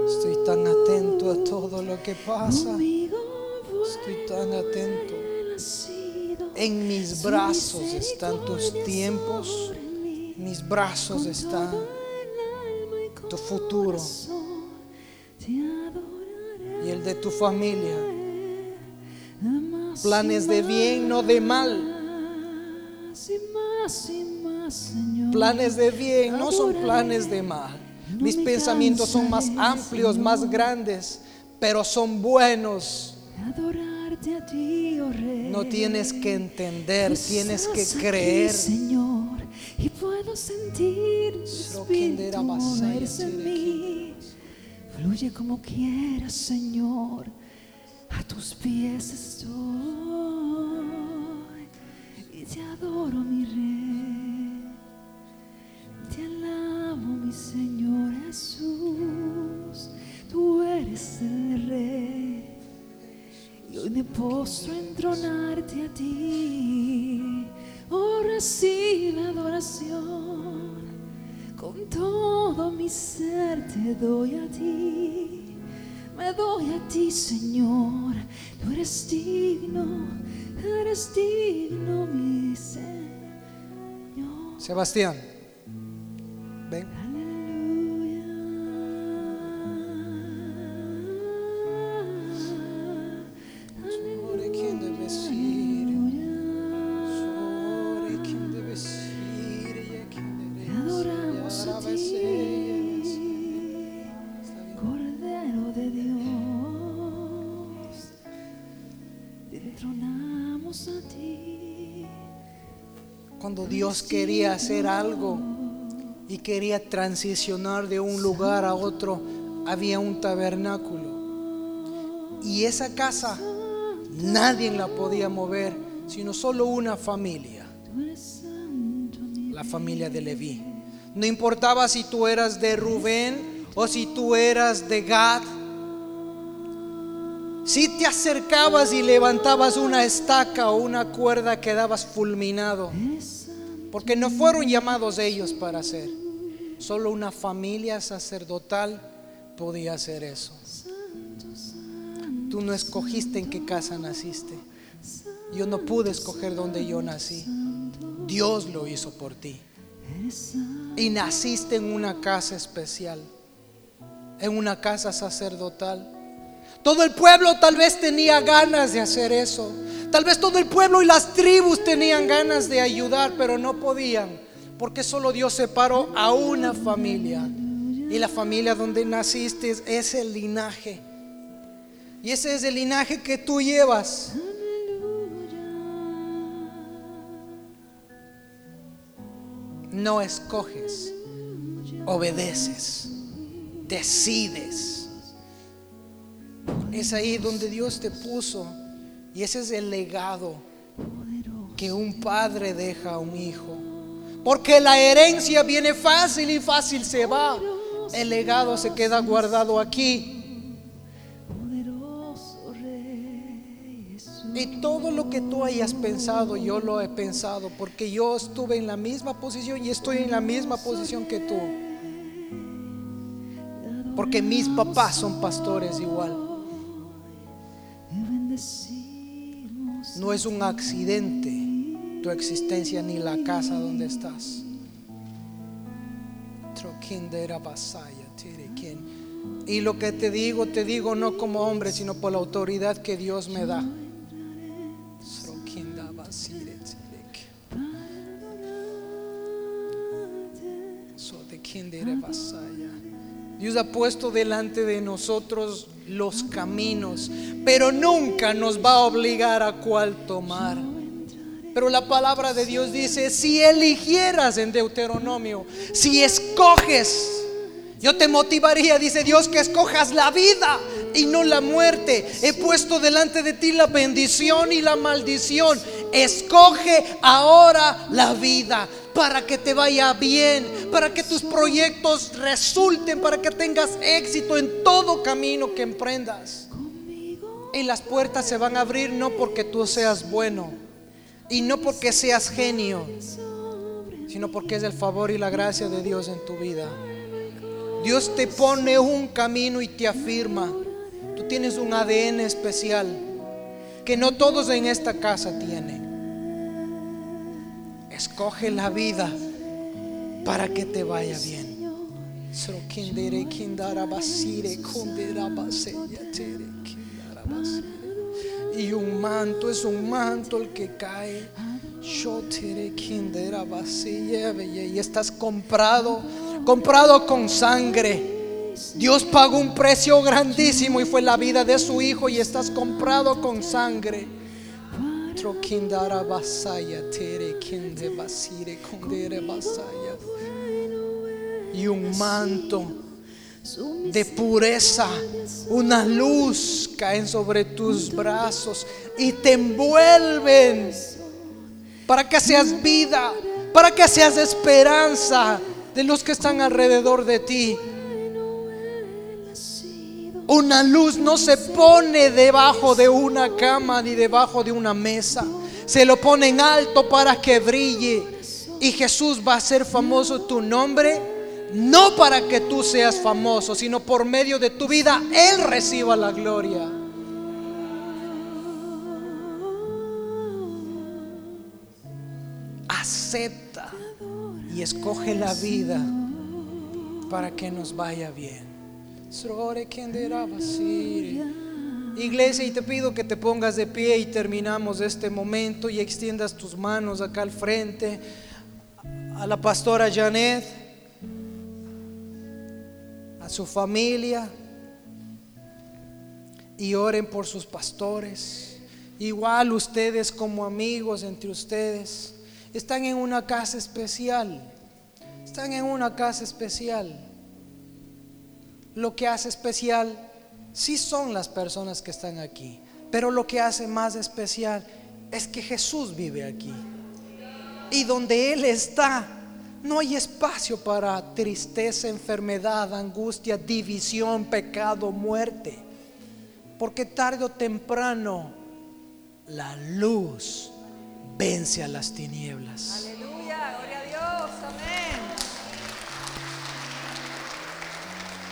Speaker 1: Estoy tan atento a todo lo que pasa. Estoy tan atento. En mis brazos están tus tiempos. Mis brazos están tu futuro y el de tu familia. Planes de bien, no de mal. Planes de bien no son planes de mal. Mis pensamientos son más amplios, más grandes, pero son buenos. No tienes que entender,
Speaker 2: Pues
Speaker 1: tienes que creer.
Speaker 2: Señor, y puedo sentir espíritu moverse en mí. Fluye como quieras, Señor. A tus pies estoy y te adoro, mi Rey. Mi ser te doy a ti. Me doy a ti, Señor. Tú eres digno. Eres digno, mi Señor.
Speaker 1: Sebastián, ven. Cuando Dios quería hacer algo y quería transicionar de un lugar a otro, había un tabernáculo. Y esa casa nadie la podía mover, sino solo una familia, la familia de Leví. No importaba si tú eras de Rubén o si tú eras de Gad. Si te acercabas y levantabas una estaca o una cuerda, quedabas fulminado. Porque no fueron llamados ellos para hacer. Solo una familia sacerdotal podía hacer eso. Tú no escogiste en qué casa naciste. Yo no pude escoger dónde yo nací. Dios lo hizo por ti. Y naciste en una casa especial. En una casa sacerdotal. Todo el pueblo tal vez tenía ganas de hacer eso. Tal vez todo el pueblo y las tribus tenían ganas de ayudar, pero no podían. Porque solo Dios separó a una familia. Y la familia donde naciste es el linaje. Y ese es el linaje que tú llevas. No escoges, obedeces, decides. Es ahí donde Dios te puso. Y ese es el legado que un padre deja a un hijo. Porque la herencia viene fácil y fácil se va. El legado se queda guardado aquí. Y todo lo que tú hayas pensado, yo lo he pensado, porque yo estuve en la misma posición y estoy en la misma posición que tú. Porque mis papás son pastores igual. No es un accidente tu existencia ni la casa donde estás. Y lo que te digo, te digo no como hombre, sino por la autoridad que Dios me da. Dios ha puesto delante de nosotros los caminos, pero nunca nos va a obligar a cuál tomar. Pero la palabra de Dios dice, si eligieras en Deuteronomio, si escoges, yo te motivaría, dice Dios, que escojas la vida y no la muerte. He puesto delante de ti la bendición y la maldición. Escoge ahora la vida para que te vaya bien, para que tus proyectos resulten, para que tengas éxito en todo camino que emprendas. Y las puertas se van a abrir no porque tú seas bueno y no porque seas genio, sino porque es el favor y la gracia de Dios en tu vida. Dios te pone un camino y te afirma. Tú tienes un ADN especial que no todos en esta casa tienen. Escoge la vida para que te vaya bien. Y un manto es un manto el que cae. Y estás comprado, comprado con sangre. Dios pagó un precio grandísimo y fue la vida de su hijo y estás comprado con sangre. Basire basaya. Y un manto de pureza, una luz caen sobre tus brazos y te envuelven para que seas vida, para que seas esperanza de los que están alrededor de ti. Una luz no se pone debajo de una cama ni debajo de una mesa. Se lo pone en alto para que brille. Y Jesús va a ser famoso tu nombre. No para que tú seas famoso, sino por medio de tu vida Él reciba la gloria. Acepta y escoge la vida para que nos vaya bien. Iglesia, y te pido que te pongas de pie y terminamos este momento y extiendas tus manos acá al frente a la pastora Janet, a su familia, y oren por sus pastores. Igual ustedes como amigos entre ustedes. Están en una casa especial, están en una casa especial. Lo que hace especial sí son las personas que están aquí, pero lo que hace más especial es que Jesús vive aquí. Y donde Él está, no hay espacio para tristeza, enfermedad, angustia, división, pecado, muerte. Porque tarde o temprano la luz vence a las tinieblas.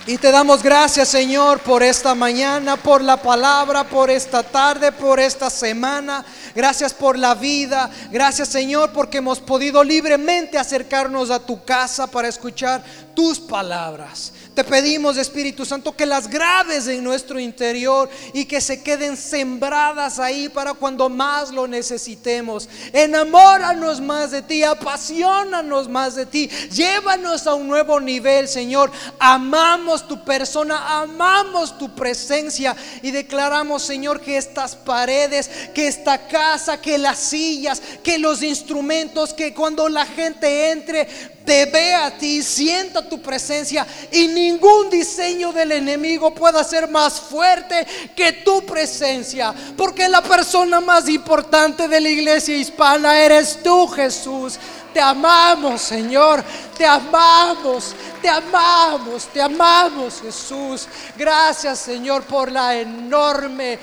Speaker 1: Y te damos gracias, Señor, por esta mañana, por la palabra, por esta tarde, por esta semana. Gracias por la vida. Gracias, Señor, porque hemos podido libremente acercarnos a tu casa para escuchar tus palabras. Te pedimos, Espíritu Santo, que las grabes en nuestro interior y que se queden sembradas ahí para cuando más lo necesitemos. Enamóranos más de ti, apasionanos más de ti. Llévanos a un nuevo nivel, Señor. Amamos tu persona, amamos tu presencia y declaramos, Señor, que estas paredes, que esta casa, que las sillas, que los instrumentos, que cuando la gente entre, te ve a ti, sienta tu presencia y ningún diseño del enemigo pueda ser más fuerte que tu presencia, porque la persona más importante de la iglesia hispana eres tú, Jesús. Te amamos, Señor, te amamos, te amamos, te amamos, Jesús. Gracias, Señor, por la enorme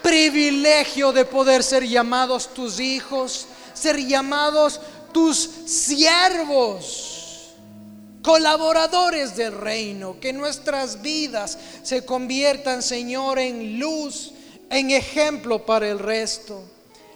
Speaker 1: privilegio de poder ser llamados tus hijos, ser llamados tus siervos, colaboradores del reino, que nuestras vidas se conviertan, Señor, en luz, en ejemplo para el resto.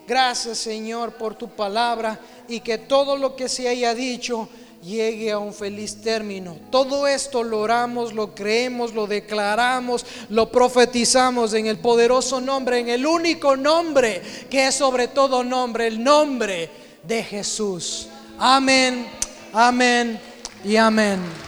Speaker 1: Gracias, Señor, por tu palabra y que todo lo que se haya dicho llegue a un feliz término. Todo esto lo oramos, lo creemos, lo declaramos, lo profetizamos en el poderoso nombre, en el único nombre que es sobre todo nombre, el nombre de Jesús. Amén, amén y amén.